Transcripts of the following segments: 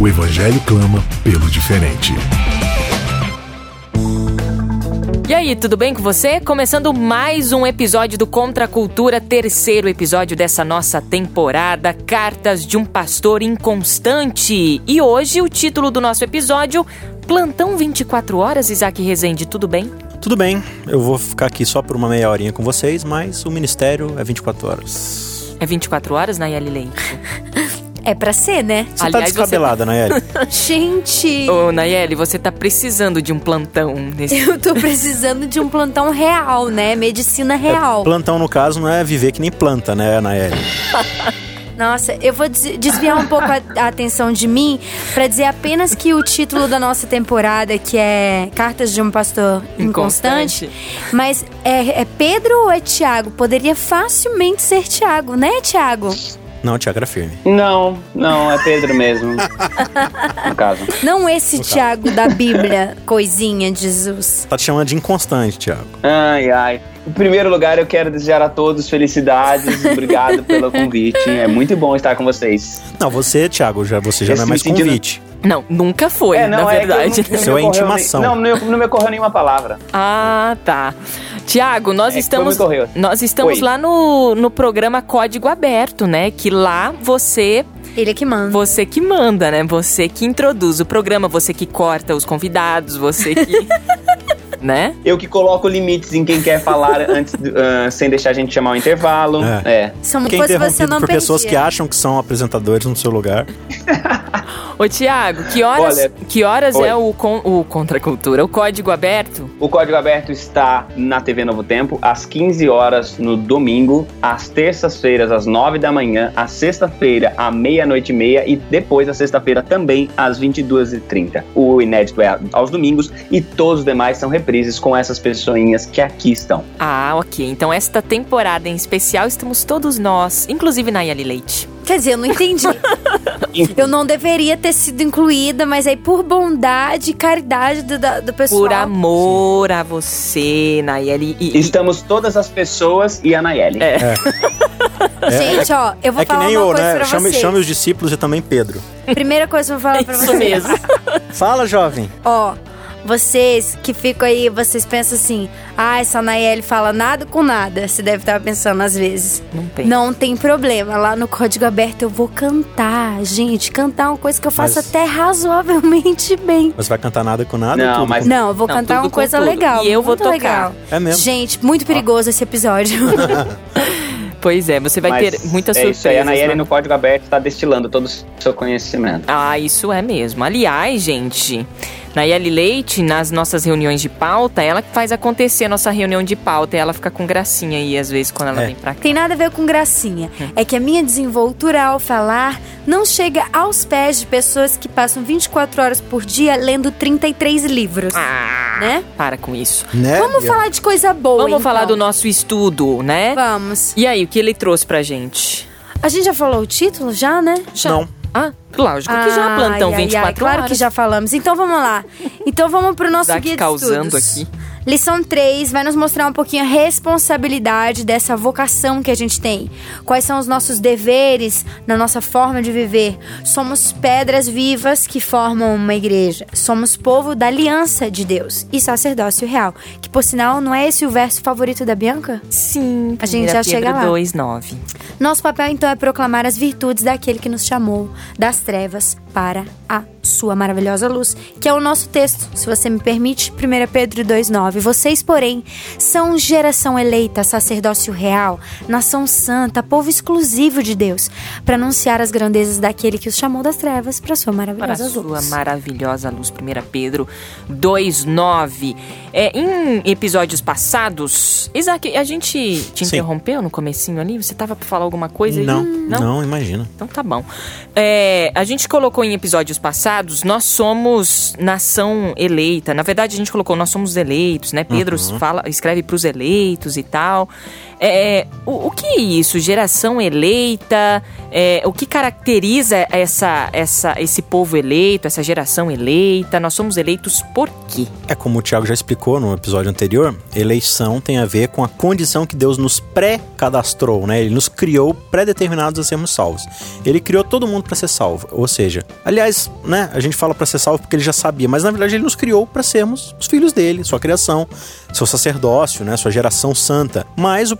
O evangelho clama pelo diferente. E aí, tudo bem com você? Começando mais um episódio do Contra a Cultura, terceiro episódio dessa nossa temporada, Cartas de um Pastor Inconstante. E hoje o título do nosso episódio, Plantão 24 Horas, Isaac Rezende, tudo bem? Tudo bem, eu vou ficar aqui só por uma meia horinha com vocês, mas o ministério é 24 horas. É 24 horas, Nayeli Leite? É pra ser, né? Você Aliás, tá descabelada, você... Nayeli? Gente! Ô, Nayeli, você tá precisando de um plantão nesse... Eu tô precisando de um plantão real, né? Medicina real. É, plantão, no caso, não é viver que nem planta, né, Nayeli? Nossa, eu vou desviar um pouco a, atenção de mim para dizer apenas que o título da nossa temporada, que é Cartas de um Pastor Inconstante, Inconstante mas é, é Pedro ou é Tiago? Poderia facilmente ser Tiago, né, Tiago? Não, Tiago era firme. Não, não, é Pedro mesmo. no caso. Não esse Tiago da Bíblia, coisinha de Jesus. Tá te chamando de inconstante, Tiago. Ai, ai. Em primeiro lugar, eu quero desejar a todos felicidades. Obrigado pelo convite. É muito bom estar com vocês. Não, você, Thiago, já, você já Esse não é mais convite. Não, nunca foi, é, não, na é verdade. É Seu é intimação. Nem, não, não, me ocorreu nenhuma palavra. Ah, tá. Tiago, nós é, estamos nós estamos Oi. lá no, no programa Código Aberto, né? Que lá você ele é que manda. Você que manda, né? Você que introduz o programa, você que corta os convidados, você que né? Eu que coloco limites em quem quer falar antes, uh, sem deixar a gente chamar o intervalo. É. é. São quem coisas você não por perdia. pessoas que acham que são apresentadores no seu lugar. Ô, Tiago, que horas, Olha, que horas é o, con, o Contra Cultura? O Código Aberto? O Código Aberto está na TV Novo Tempo às 15 horas no domingo, às terças-feiras às 9 da manhã, às sexta-feira à meia-noite e meia e depois, à sexta-feira, também às 22h30. O inédito é aos domingos e todos os demais são reprises com essas pessoinhas que aqui estão. Ah, ok. Então, esta temporada em especial, estamos todos nós, inclusive Nayeli Leite. Quer dizer, eu não entendi. eu não deveria ter sido incluída, mas aí por bondade e caridade do, do pessoal. Por amor a você, Nayeli. E, Estamos todas as pessoas e a Nayeli. É. é. Gente, ó, eu vou é falar que nem uma eu, coisa né? pra chame, vocês. chame os discípulos e também Pedro. Primeira coisa que eu vou falar pra Isso vocês. mesmo. Fala, jovem. Ó, vocês que ficam aí, vocês pensam assim, ah, essa Nayeli fala nada com nada. Você deve estar pensando às vezes. Não tem. Não tem problema. Lá no Código Aberto eu vou cantar. Gente, cantar é uma coisa que eu faço Mas- até razoavelmente bem. Você vai cantar nada com nada? Não, tudo mas- com- Não, eu vou Não, cantar uma coisa tudo. legal. E eu vou tocar. legal. É mesmo. Gente, muito perigoso esse episódio. Pois é, você vai Mas ter muitas é surpresas. isso aí, a Nayeli lá no Código Aberto está destilando todo o seu conhecimento. Ah, isso é mesmo. Aliás, gente, Nayeli Leite, nas nossas reuniões de pauta, ela que faz acontecer a nossa reunião de pauta. E ela fica com gracinha aí, às vezes, quando ela É. vem pra cá. Tem nada a ver com gracinha. É que a minha desenvoltura ao falar não chega aos pés de pessoas que passam 24 horas por dia lendo 33 livros. Ah, Né? para com isso. Né? Vamos falar de coisa boa, Vamos então. falar do nosso estudo, né? Vamos. E aí, o que ele trouxe pra gente? A gente já falou o título, já, né? Já. Não. Ah, lógico que já, plantão Ai, ai, 24 ai, Claro horas. que já falamos. Então vamos lá. Então vamos pro nosso Isaac guia de causando estudos. aqui. Lição 3 vai nos mostrar um pouquinho a responsabilidade dessa vocação que a gente tem. Quais são os nossos deveres na nossa forma de viver. Somos pedras vivas que formam uma igreja. Somos povo da aliança de Deus e sacerdócio real. Que, por sinal, não é esse o verso favorito da Bianca? Sim, A gente já chega lá. 2,9. Nosso papel, então, é proclamar as virtudes daquele que nos chamou das trevas para a sua maravilhosa luz, que é o nosso texto, se você me permite, 1 Pedro 2,9. Vocês, porém, são geração eleita, sacerdócio real, nação santa, povo exclusivo de Deus, para anunciar as grandezas daquele que os chamou das trevas para sua maravilhosa para luz. sua maravilhosa luz. 1 Pedro 2,9. É, em episódios passados, Isaac, a gente te Sim. interrompeu no comecinho ali? Você tava pra falar alguma coisa? aí? Não, não, imagina. Então tá bom. É, a gente colocou em episódios passados, nós somos nação eleita. Na verdade, a gente colocou, nós somos eleitos, né? Pedro Uhum. fala, escreve pros eleitos e tal. É, o, o que é isso? Geração eleita? É, o que caracteriza essa, essa, esse povo eleito, essa geração eleita? Nós somos eleitos por quê? É como o Tiago já explicou no episódio anterior, eleição tem a ver com a condição que Deus nos pré-cadastrou, né? Ele nos criou pré-determinados a sermos salvos. Ele criou todo mundo para ser salvo, ou seja, aliás, né, a gente fala para ser salvo porque ele já sabia, mas na verdade ele nos criou para sermos os filhos dele, sua criação, seu sacerdócio, né, sua geração santa. Mas o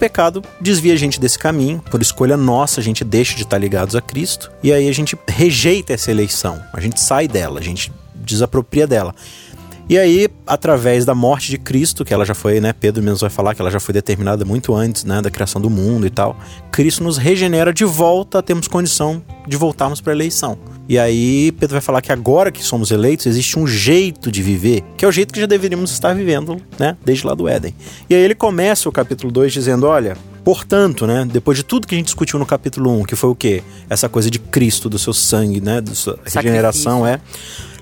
desvia a gente desse caminho, por escolha nossa, a gente deixa de estar ligados a Cristo. E aí a gente rejeita essa eleição, a gente sai dela, a gente desapropria dela. E aí, através da morte de Cristo, que ela já foi, né? Pedro mesmo vai falar que ela já foi determinada muito antes, né? Da criação do mundo e tal. Cristo nos regenera de volta, temos condição de voltarmos para a eleição. E aí, Pedro vai falar que agora que somos eleitos, existe um jeito de viver, que é o jeito que já deveríamos estar vivendo, né? Desde lá do Éden. E aí ele começa o capítulo 2 dizendo: olha. Portanto, né, depois de tudo que a gente discutiu no capítulo 1, que foi o quê? Essa coisa de Cristo, do seu sangue, né, da sua regeneração, é.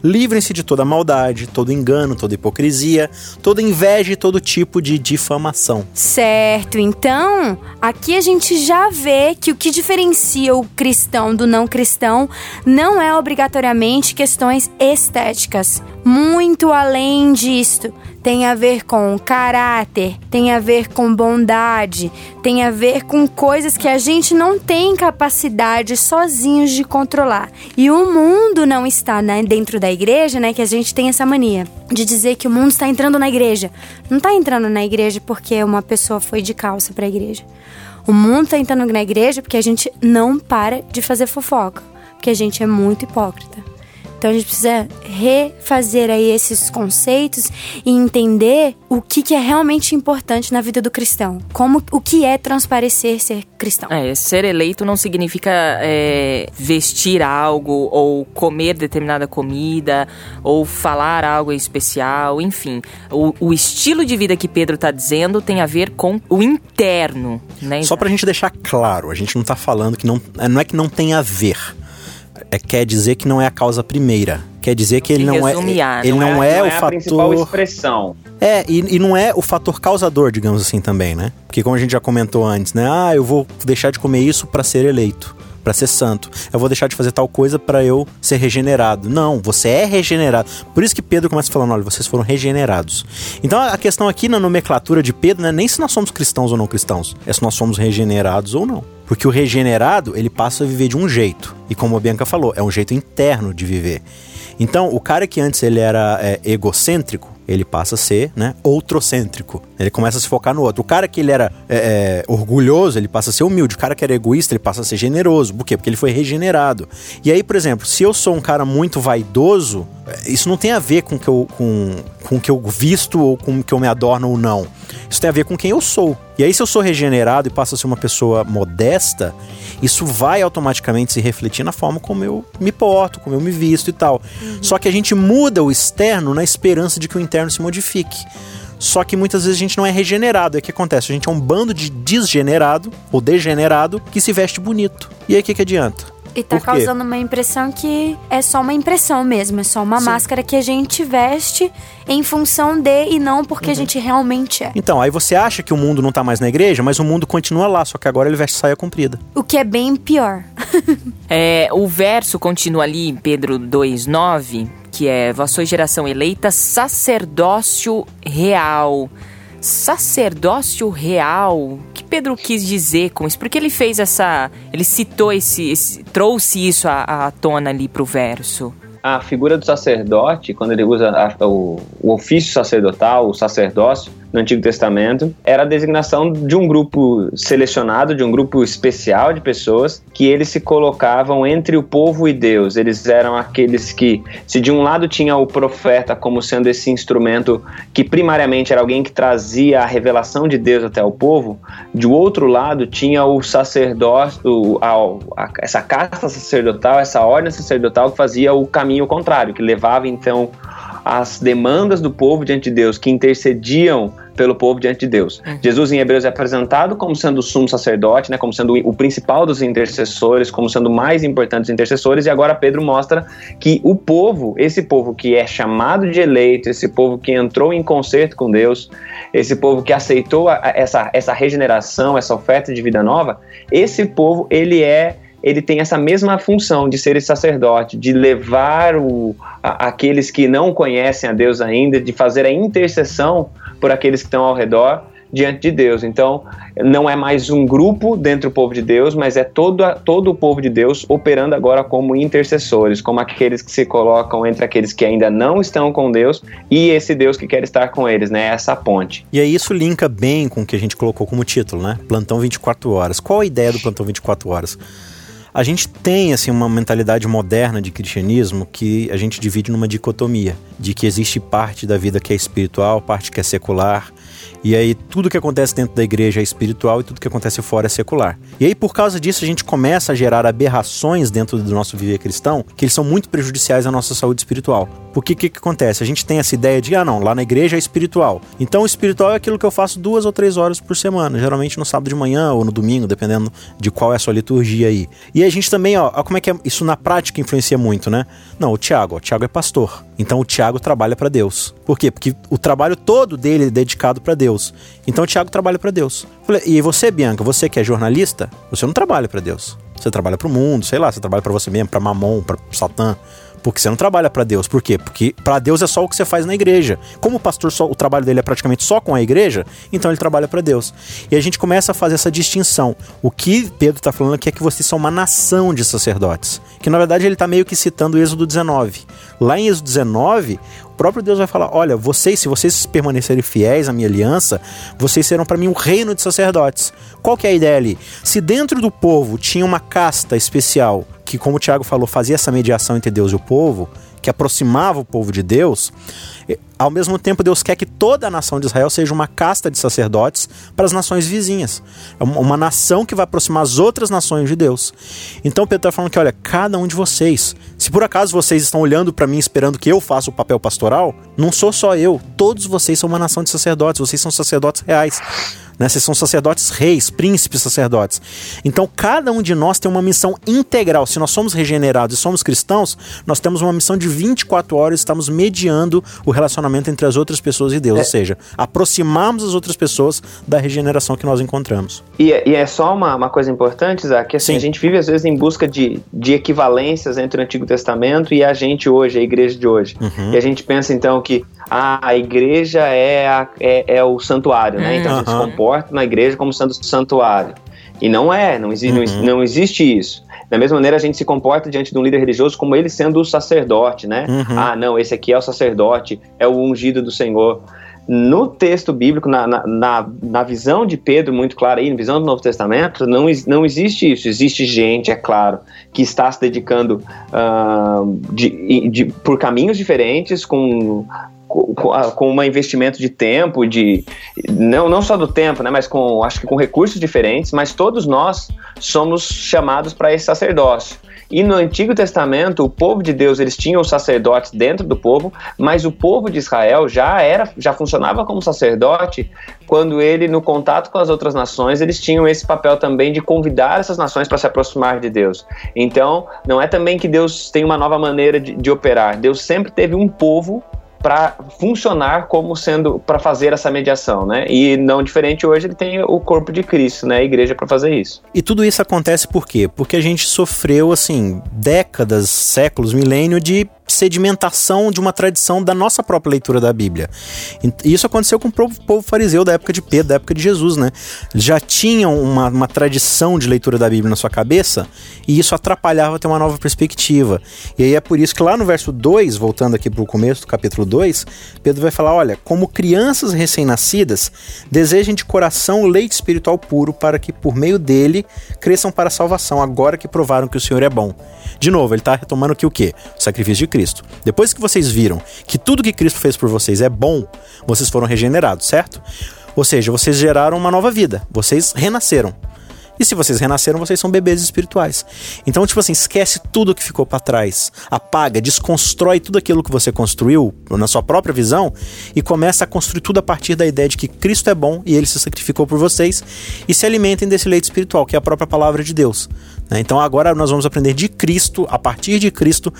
Livrem-se de toda maldade, todo engano, toda hipocrisia, toda inveja e todo tipo de difamação. Certo, então aqui a gente já vê que o que diferencia o cristão do não cristão não é obrigatoriamente questões estéticas. Muito além disto, tem a ver com caráter, tem a ver com bondade, tem a ver com coisas que a gente não tem capacidade sozinhos de controlar. E o mundo não está né, dentro da igreja, né? Que a gente tem essa mania de dizer que o mundo está entrando na igreja. Não está entrando na igreja porque uma pessoa foi de calça para a igreja. O mundo está entrando na igreja porque a gente não para de fazer fofoca, porque a gente é muito hipócrita. Então a gente precisa refazer aí esses conceitos e entender o que, que é realmente importante na vida do cristão. Como o que é transparecer ser cristão. É, ser eleito não significa é, vestir algo ou comer determinada comida ou falar algo em especial, enfim. O, o estilo de vida que Pedro está dizendo tem a ver com o interno, né? Só pra gente deixar claro, a gente não tá falando que não. Não é que não tem a ver. É, quer dizer que não é a causa primeira. Quer dizer que ele não é. Ele não é, é, não o é a principal fator. expressão. É, e, e não é o fator causador, digamos assim, também, né? Porque como a gente já comentou antes, né? Ah, eu vou deixar de comer isso pra ser eleito, pra ser santo. Eu vou deixar de fazer tal coisa pra eu ser regenerado. Não, você é regenerado. Por isso que Pedro começa falando, olha, vocês foram regenerados. Então a questão aqui na nomenclatura de Pedro não é nem se nós somos cristãos ou não cristãos, é se nós somos regenerados ou não. Porque o regenerado, ele passa a viver de um jeito. E como a Bianca falou, é um jeito interno de viver. Então, o cara que antes ele era é, egocêntrico, ele passa a ser, né, outrocêntrico. Ele começa a se focar no outro. O cara que ele era é, é, orgulhoso, ele passa a ser humilde. O cara que era egoísta, ele passa a ser generoso. Por quê? Porque ele foi regenerado. E aí, por exemplo, se eu sou um cara muito vaidoso, isso não tem a ver com o que eu, com, com que eu visto ou com o que eu me adorno ou não. Isso tem a ver com quem eu sou. E aí, se eu sou regenerado e passo a ser uma pessoa modesta, isso vai automaticamente se refletir na forma como eu me porto, como eu me visto e tal. Só que a gente muda o externo na esperança de que o interno se modifique. Só que muitas vezes a gente não é regenerado. E o que acontece? A gente é um bando de desgenerado ou degenerado que se veste bonito. E aí o que, que adianta? E tá causando uma impressão que é só uma impressão mesmo, é só uma máscara que a gente veste em função de e não porque a gente realmente é. Então, aí você acha que o mundo não tá mais na igreja, mas o mundo continua lá, só que agora ele veste saia comprida. O que é bem pior. É, o verso continua ali em Pedro 2,9, que é Vós sois geração eleita, sacerdócio real. Sacerdócio real? O que Pedro quis dizer com isso? Porque ele fez essa. Ele citou esse. esse- trouxe isso à, à tona ali pro verso. A figura do sacerdote, quando ele usa a- o, o ofício sacerdotal, o sacerdócio, no Antigo Testamento, era a designação de um grupo selecionado, de um grupo especial de pessoas que eles se colocavam entre o povo e Deus. Eles eram aqueles que, se de um lado tinha o profeta como sendo esse instrumento que primariamente era alguém que trazia a revelação de Deus até o povo, de outro lado tinha o a, essa casta sacerdotal, essa ordem sacerdotal que fazia o caminho contrário, que levava então as demandas do povo diante de Deus, que intercediam pelo povo diante de Deus. Uhum. Jesus em Hebreus é apresentado como sendo o sumo sacerdote, né, como sendo o principal dos intercessores, como sendo o mais importante dos intercessores, e agora Pedro mostra que o povo, esse povo que é chamado de eleito, esse povo que entrou em concerto com Deus, esse povo que aceitou a, a, essa, essa regeneração, essa oferta de vida nova, esse povo, ele é ele tem essa mesma função de ser sacerdote, de levar o, a, aqueles que não conhecem a Deus ainda, de fazer a intercessão por aqueles que estão ao redor diante de Deus. Então, não é mais um grupo dentro do povo de Deus, mas é todo, todo o povo de Deus operando agora como intercessores, como aqueles que se colocam entre aqueles que ainda não estão com Deus e esse Deus que quer estar com eles, né? Essa ponte. E aí isso linka bem com o que a gente colocou como título, né? Plantão 24 horas. Qual a ideia do plantão 24 horas? A gente tem assim uma mentalidade moderna de cristianismo que a gente divide numa dicotomia, de que existe parte da vida que é espiritual, parte que é secular, e aí tudo que acontece dentro da igreja é espiritual e tudo que acontece fora é secular. E aí por causa disso a gente começa a gerar aberrações dentro do nosso viver cristão que eles são muito prejudiciais à nossa saúde espiritual. Porque o que, que acontece? A gente tem essa ideia de, ah não, lá na igreja é espiritual. Então espiritual é aquilo que eu faço duas ou três horas por semana, geralmente no sábado de manhã ou no domingo, dependendo de qual é a sua liturgia aí. E a gente também, ó, ó como é que é, isso na prática influencia muito, né? Não, o Tiago, o Tiago é pastor. Então o Tiago trabalha para Deus. Por quê? Porque o trabalho todo dele é dedicado para Deus. Então o Tiago trabalha para Deus. E você, Bianca, você que é jornalista, você não trabalha para Deus. Você trabalha para o mundo, sei lá, você trabalha para você mesmo, para Mamon, para Satã. Porque você não trabalha para Deus. Por quê? Porque para Deus é só o que você faz na igreja. Como o pastor só, o trabalho dele é praticamente só com a igreja, então ele trabalha para Deus. E a gente começa a fazer essa distinção. O que Pedro está falando aqui é que vocês são uma nação de sacerdotes. Que na verdade ele está meio que citando o Êxodo 19. Lá em Êxodo 19, o próprio Deus vai falar: Olha, vocês, se vocês permanecerem fiéis à minha aliança, vocês serão para mim um reino de sacerdotes. Qual que é a ideia ali? Se dentro do povo tinha uma casta especial que, como o Tiago falou, fazia essa mediação entre Deus e o povo, que aproximava o povo de Deus, ao mesmo tempo Deus quer que toda a nação de Israel seja uma casta de sacerdotes para as nações vizinhas. É uma nação que vai aproximar as outras nações de Deus. Então Pedro está falando que, olha, cada um de vocês, se por acaso vocês estão olhando para mim esperando que eu faça o papel pastoral, não sou só eu, todos vocês são uma nação de sacerdotes, vocês são sacerdotes reais. Né? Vocês são sacerdotes reis, príncipes sacerdotes. Então, cada um de nós tem uma missão integral. Se nós somos regenerados e somos cristãos, nós temos uma missão de 24 horas, estamos mediando o relacionamento entre as outras pessoas e Deus. É. Ou seja, aproximarmos as outras pessoas da regeneração que nós encontramos. E, é, e é só uma, uma, coisa importante, Zé, que assim, Sim. a gente vive às vezes em busca de, de equivalências entre o Antigo Testamento e a gente hoje, a igreja de hoje. Uhum. E a gente pensa então que ah, a igreja é, a, é, é o santuário, né? Então uhum. a gente se comporta na igreja como sendo santuário. E não é, não, exi uhum. não, existe isso. Da mesma maneira, a gente se comporta diante de um líder religioso como ele sendo o sacerdote, né? Uhum. Ah, não, esse aqui é o sacerdote, é o ungido do Senhor. No texto bíblico, na, na, na visão de Pedro, muito clara aí, na visão do Novo Testamento, não, não existe isso. Existe gente, é claro, que está se dedicando uh, de, de, por caminhos diferentes, com com um investimento de tempo, de não, não só do tempo, né, mas com acho que com recursos diferentes, mas todos nós somos chamados para esse sacerdócio. E no Antigo Testamento, o povo de Deus, eles tinham sacerdotes dentro do povo, mas o povo de Israel já era, já funcionava como sacerdote quando ele no contato com as outras nações, eles tinham esse papel também de convidar essas nações para se aproximar de Deus. Então, não é também que Deus tem uma nova maneira de, de operar. Deus sempre teve um povo para funcionar como sendo para fazer essa mediação, né? E não diferente hoje ele tem o corpo de Cristo, né? A igreja para fazer isso. E tudo isso acontece por quê? Porque a gente sofreu assim décadas, séculos, milênio de sedimentação de uma tradição da nossa própria leitura da Bíblia. E isso aconteceu com o povo fariseu da época de Pedro, da época de Jesus, né? Já tinham uma, uma tradição de leitura da Bíblia na sua cabeça e isso atrapalhava ter uma nova perspectiva. E aí é por isso que lá no verso 2, voltando aqui para o começo do capítulo 2, Pedro vai falar: olha, como crianças recém-nascidas, desejem de coração leite espiritual puro para que por meio dele cresçam para a salvação, agora que provaram que o Senhor é bom. De novo, ele está retomando aqui o quê? O sacrifício de Cristo. Depois que vocês viram que tudo que Cristo fez por vocês é bom, vocês foram regenerados, certo? Ou seja, vocês geraram uma nova vida, vocês renasceram. E se vocês renasceram, vocês são bebês espirituais. Então, tipo assim, esquece tudo que ficou para trás. Apaga, desconstrói tudo aquilo que você construiu na sua própria visão e começa a construir tudo a partir da ideia de que Cristo é bom e ele se sacrificou por vocês e se alimentem desse leite espiritual, que é a própria palavra de Deus. Né? Então, agora nós vamos aprender de Cristo, a partir de Cristo,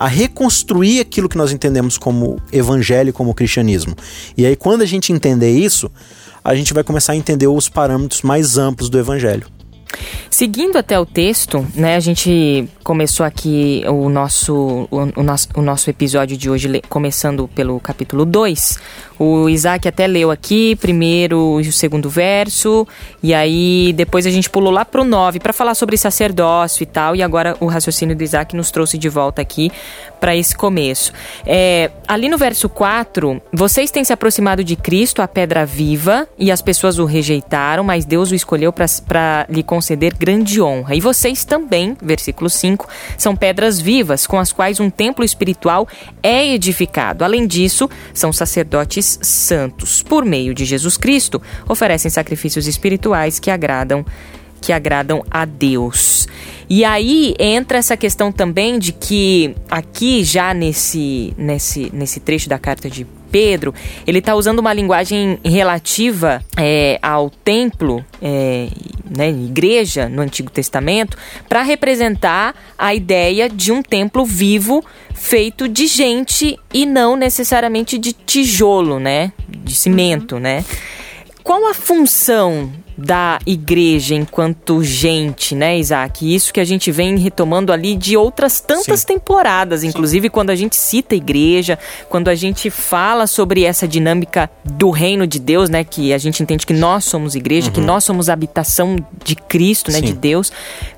a reconstruir aquilo que nós entendemos como evangelho, como cristianismo. E aí, quando a gente entender isso, a gente vai começar a entender os parâmetros mais amplos do evangelho. Seguindo até o texto, né, a gente começou aqui o nosso, o, o nosso, o nosso episódio de hoje, começando pelo capítulo 2. O Isaac até leu aqui primeiro e o segundo verso, e aí depois a gente pulou lá pro 9 para falar sobre sacerdócio e tal, e agora o raciocínio do Isaac nos trouxe de volta aqui para esse começo. É, ali no verso 4, vocês têm se aproximado de Cristo, a pedra viva, e as pessoas o rejeitaram, mas Deus o escolheu para lhe conceder grande honra. E vocês também, versículo 5, são pedras vivas com as quais um templo espiritual é edificado. Além disso, são sacerdotes santos. Por meio de Jesus Cristo, oferecem sacrifícios espirituais que agradam que agradam a Deus. E aí entra essa questão também de que aqui já nesse nesse nesse trecho da carta de Pedro, ele está usando uma linguagem relativa é, ao templo, é, né, igreja no Antigo Testamento, para representar a ideia de um templo vivo feito de gente e não necessariamente de tijolo, né, de cimento, uhum. né. Qual a função da igreja enquanto gente, né, Isaac? Isso que a gente vem retomando ali de outras tantas Sim. temporadas, inclusive Sim. quando a gente cita a igreja, quando a gente fala sobre essa dinâmica do reino de Deus, né, que a gente entende que nós somos igreja, uhum. que nós somos habitação de Cristo, né, Sim. de Deus.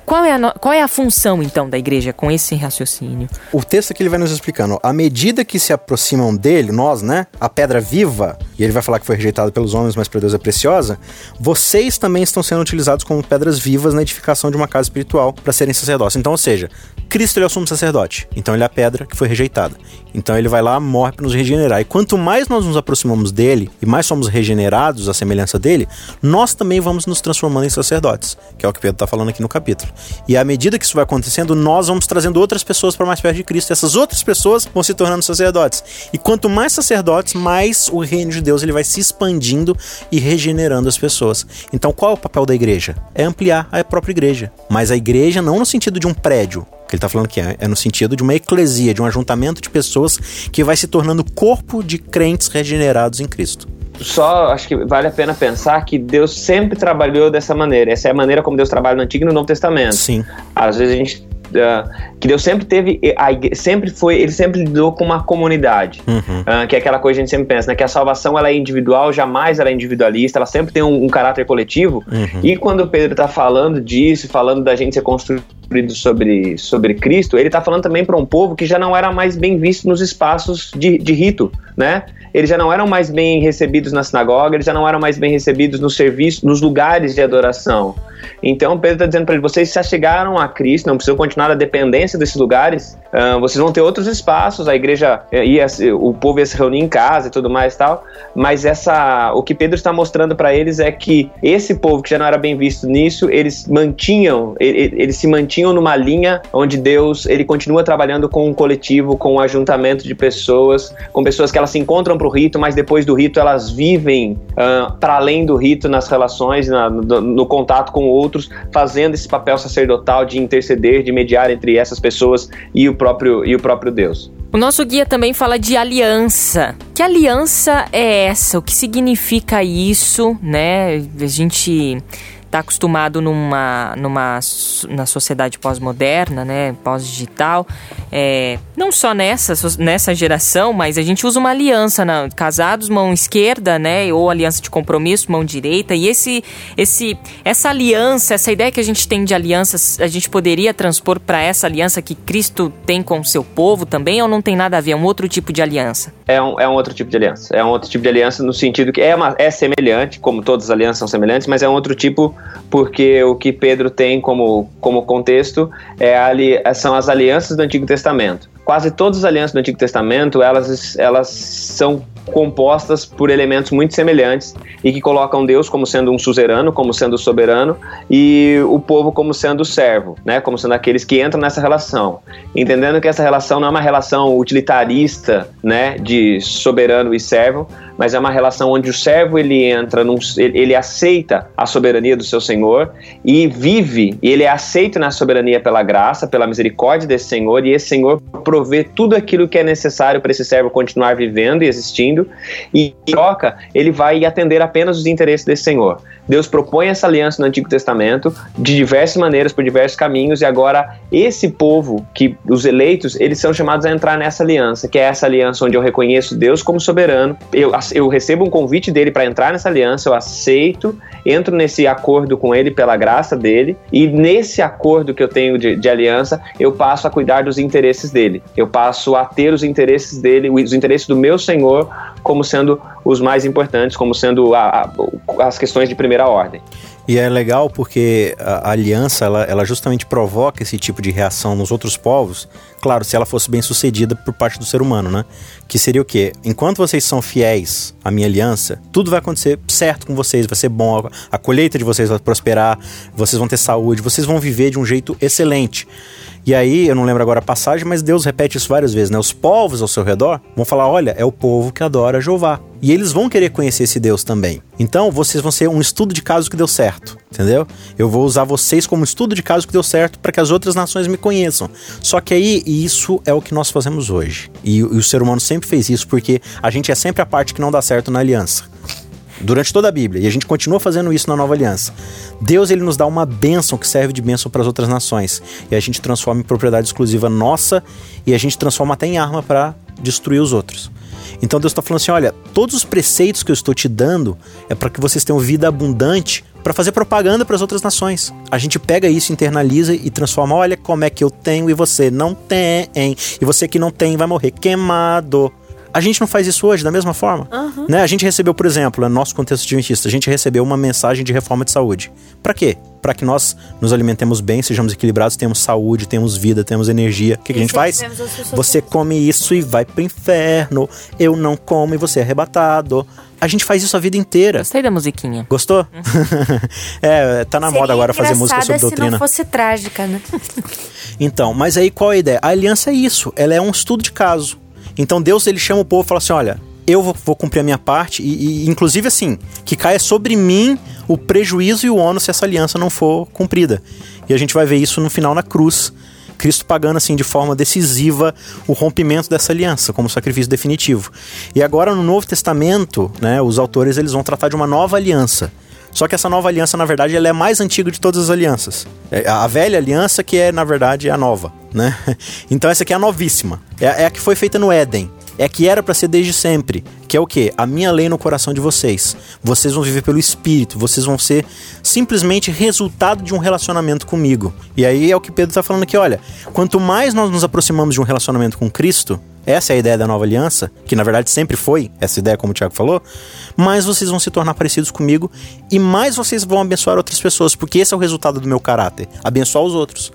Qual é, a, qual é a função, então, da igreja com esse raciocínio? O texto que ele vai nos explicando, à medida que se aproximam dele, nós, né, a pedra viva, e ele vai falar que foi rejeitado pelos homens, mas para Deus é preciosa, vocês também estão sendo utilizados como pedras vivas na edificação de uma casa espiritual para serem sacerdotes. Então, ou seja, Cristo ele é o sumo sacerdote, então ele é a pedra que foi rejeitada. Então ele vai lá, morre para nos regenerar. E quanto mais nós nos aproximamos dele e mais somos regenerados à semelhança dele, nós também vamos nos transformando em sacerdotes, que é o que Pedro está falando aqui no capítulo. E à medida que isso vai acontecendo, nós vamos trazendo outras pessoas para mais perto de Cristo. E essas outras pessoas vão se tornando sacerdotes. E quanto mais sacerdotes, mais o reino de Deus ele vai se expandindo e regenerando as pessoas. Então qual é o papel da igreja? É ampliar a própria igreja. Mas a igreja não no sentido de um prédio, que ele está falando que é, é no sentido de uma eclesia, de um ajuntamento de pessoas que vai se tornando corpo de crentes regenerados em Cristo só acho que vale a pena pensar que Deus sempre trabalhou dessa maneira. Essa é a maneira como Deus trabalha no Antigo e no Novo Testamento. Sim. Às vezes a gente uh, que Deus sempre teve, igreja, sempre foi, ele sempre lidou com uma comunidade, uhum. uh, que é aquela coisa que a gente sempre pensa, né, que a salvação ela é individual, jamais ela é individualista, ela sempre tem um, um caráter coletivo. Uhum. E quando Pedro está falando disso, falando da gente ser construído sobre, sobre Cristo, ele está falando também para um povo que já não era mais bem visto nos espaços de, de rito, né? Eles já não eram mais bem recebidos na sinagoga, eles já não eram mais bem recebidos no serviço, nos lugares de adoração. Então Pedro está dizendo para eles: vocês se chegaram a Cristo, não precisam continuar a dependência desses lugares. Uh, vocês vão ter outros espaços, a igreja eh, ia, o povo ia se reunir em casa e tudo mais e tal. Mas essa, o que Pedro está mostrando para eles é que esse povo que já não era bem visto nisso, eles mantinham, eles se mantinham numa linha onde Deus ele continua trabalhando com um coletivo, com um ajuntamento de pessoas, com pessoas que elas se encontram para o rito, mas depois do rito elas vivem uh, para além do rito nas relações, na, no, no contato com outros, fazendo esse papel sacerdotal de interceder, de mediar entre essas pessoas e o próprio, e o próprio Deus. O nosso guia também fala de aliança. Que aliança é essa? O que significa isso, né? A gente está acostumado numa, numa na sociedade pós-moderna, né, pós-digital, é, não só nessa, nessa geração, mas a gente usa uma aliança, na, casados, mão esquerda, né? Ou aliança de compromisso, mão direita. E esse, esse, essa aliança, essa ideia que a gente tem de alianças, a gente poderia transpor para essa aliança que Cristo tem com o seu povo também, ou não tem nada a ver? É um outro tipo de aliança? É um, é um outro tipo de aliança. É um outro tipo de aliança no sentido que é, uma, é semelhante, como todas as alianças são semelhantes, mas é um outro tipo porque o que Pedro tem como, como contexto é ali, são as alianças do Antigo Testamento. Quase todas as alianças do Antigo Testamento, elas, elas são compostas por elementos muito semelhantes e que colocam Deus como sendo um suzerano, como sendo soberano e o povo como sendo servo, né, como sendo aqueles que entram nessa relação, entendendo que essa relação não é uma relação utilitarista, né, de soberano e servo, mas é uma relação onde o servo ele entra, num, ele, aceita a soberania do seu Senhor e vive, e ele é aceito na soberania pela graça, pela misericórdia desse Senhor, e esse Senhor provê tudo aquilo que é necessário para esse servo continuar vivendo e existindo, e em troca, ele vai atender apenas os interesses desse Senhor. Deus propõe essa aliança no Antigo Testamento de diversas maneiras, por diversos caminhos, e agora esse povo, que os eleitos, eles são chamados a entrar nessa aliança, que é essa aliança onde eu reconheço Deus como soberano, eu, eu recebo um convite dele para entrar nessa aliança, eu aceito, entro nesse acordo com ele pela graça dele, e nesse acordo que eu tenho de, de aliança, eu passo a cuidar dos interesses dele, eu passo a ter os interesses dele, os interesses do meu Senhor como sendo os mais importantes, como sendo a, a, as questões de primeira ordem. E é legal porque a aliança, ela, ela justamente provoca esse tipo de reação nos outros povos, claro, se ela fosse bem sucedida por parte do ser humano, né? Que seria o quê? Enquanto vocês são fiéis à minha aliança, tudo vai acontecer certo com vocês, vai ser bom, a colheita de vocês vai prosperar, vocês vão ter saúde, vocês vão viver de um jeito excelente. E aí, eu não lembro agora a passagem, mas Deus repete isso várias vezes, né? Os povos ao seu redor vão falar: olha, é o povo que adora Jeová. E eles vão querer conhecer esse Deus também. Então, vocês vão ser um estudo de caso que deu certo, entendeu? Eu vou usar vocês como estudo de caso que deu certo para que as outras nações me conheçam. Só que aí, isso é o que nós fazemos hoje. E, e o ser humano sempre fez isso porque a gente é sempre a parte que não dá certo na aliança durante toda a Bíblia, e a gente continua fazendo isso na Nova Aliança. Deus ele nos dá uma bênção que serve de bênção para as outras nações, e a gente transforma em propriedade exclusiva nossa e a gente transforma até em arma para destruir os outros. Então Deus está falando assim: olha, todos os preceitos que eu estou te dando é para que vocês tenham vida abundante para fazer propaganda para as outras nações. A gente pega isso, internaliza e transforma: olha como é que eu tenho e você não tem, e você que não tem vai morrer queimado. A gente não faz isso hoje da mesma forma. Uhum. Né? A gente recebeu, por exemplo, no nosso contexto adventista, a gente recebeu uma mensagem de reforma de saúde. Para quê? Para que nós nos alimentemos bem, sejamos equilibrados, temos saúde, temos vida, temos energia. O que, que a gente faz? Você come isso e vai pro inferno. Eu não como e você é arrebatado. A gente faz isso a vida inteira. Gostei da musiquinha. Gostou? Uhum. é, tá na Seria moda agora fazer música sobre doutrina. se não fosse trágica, né? então, mas aí qual é a ideia? A aliança é isso. Ela é um estudo de caso. Então Deus ele chama o povo e fala assim: olha, eu vou, vou cumprir a minha parte, e, e, inclusive assim, que caia sobre mim o prejuízo e o ônus se essa aliança não for cumprida. E a gente vai ver isso no final na cruz. Cristo pagando assim de forma decisiva o rompimento dessa aliança como sacrifício definitivo. E agora no Novo Testamento, né, os autores eles vão tratar de uma nova aliança. Só que essa nova aliança, na verdade, ela é mais antiga de todas as alianças. É a velha aliança que é, na verdade, a nova, né? Então essa aqui é a novíssima. É, é a que foi feita no Éden. É que era para ser desde sempre. Que é o quê? A minha lei no coração de vocês. Vocês vão viver pelo Espírito. Vocês vão ser simplesmente resultado de um relacionamento comigo. E aí é o que Pedro está falando aqui. Olha, quanto mais nós nos aproximamos de um relacionamento com Cristo, essa é a ideia da nova aliança, que na verdade sempre foi essa ideia, como o Tiago falou, mais vocês vão se tornar parecidos comigo e mais vocês vão abençoar outras pessoas, porque esse é o resultado do meu caráter, abençoar os outros.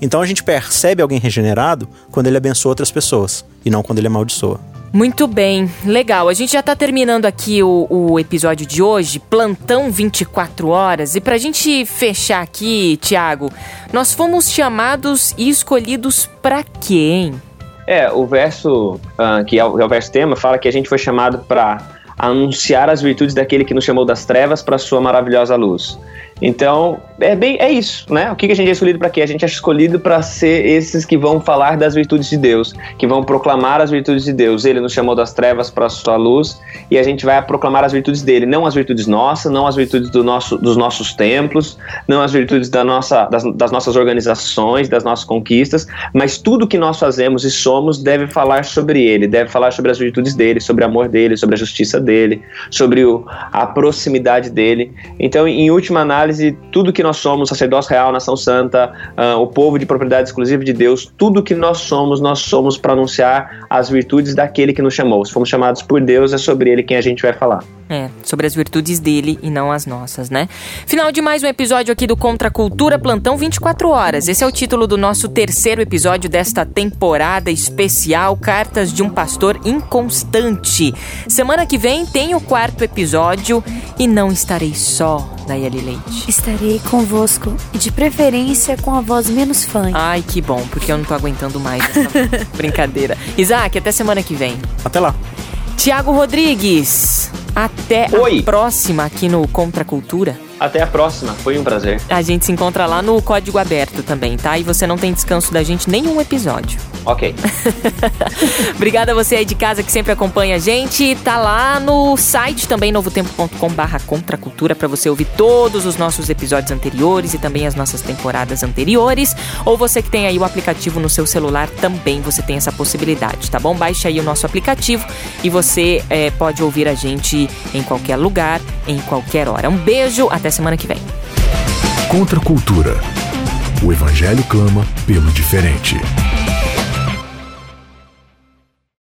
Então a gente percebe alguém regenerado quando ele abençoa outras pessoas e não quando ele amaldiçoa. Muito bem, legal. A gente já está terminando aqui o, o, episódio de hoje, plantão 24 horas. E para a gente fechar aqui, Tiago, nós fomos chamados e escolhidos para quem? É, o verso, uh, que é o, é o verso tema, fala que a gente foi chamado para anunciar as virtudes daquele que nos chamou das trevas para a sua maravilhosa luz. Então, é bem é isso, né? O que a gente é escolhido para quê? A gente é escolhido para ser esses que vão falar das virtudes de Deus, que vão proclamar as virtudes de Deus. Ele nos chamou das trevas para a sua luz e a gente vai proclamar as virtudes dele, não as virtudes nossas, não as virtudes do nosso, dos nossos templos, não as virtudes da nossa, das, das nossas organizações, das nossas conquistas, mas tudo que nós fazemos e somos deve falar sobre ele, deve falar sobre as virtudes dele, sobre o amor dele, sobre a justiça dele, sobre o, a proximidade dele. Então, em última análise, tudo que nós somos, sacerdócio real, nação santa, uh, o povo de propriedade exclusiva de Deus, tudo que nós somos, nós somos para anunciar as virtudes daquele que nos chamou. Se fomos chamados por Deus, é sobre ele quem a gente vai falar. É, sobre as virtudes dele e não as nossas, né? Final de mais um episódio aqui do Contra Cultura Plantão 24 Horas. Esse é o título do nosso terceiro episódio desta temporada especial Cartas de um Pastor Inconstante. Semana que vem tem o quarto episódio e não estarei só, Daiane Leite. Estarei convosco e de preferência com a voz menos fã. Ai, que bom, porque eu não tô aguentando mais essa brincadeira. Isaac, até semana que vem. Até lá. Tiago Rodrigues, até Oi. a próxima aqui no Contra Cultura. Até a próxima, foi um prazer. A gente se encontra lá no Código Aberto também, tá? E você não tem descanso da gente nenhum episódio. Ok. Obrigada a você aí de casa que sempre acompanha a gente. Tá lá no site também novotempo.com/barra contracultura para você ouvir todos os nossos episódios anteriores e também as nossas temporadas anteriores. Ou você que tem aí o aplicativo no seu celular também você tem essa possibilidade, tá bom? Baixe aí o nosso aplicativo e você é, pode ouvir a gente em qualquer lugar, em qualquer hora. Um beijo, até semana que vem. Contra a cultura. O evangelho clama pelo diferente.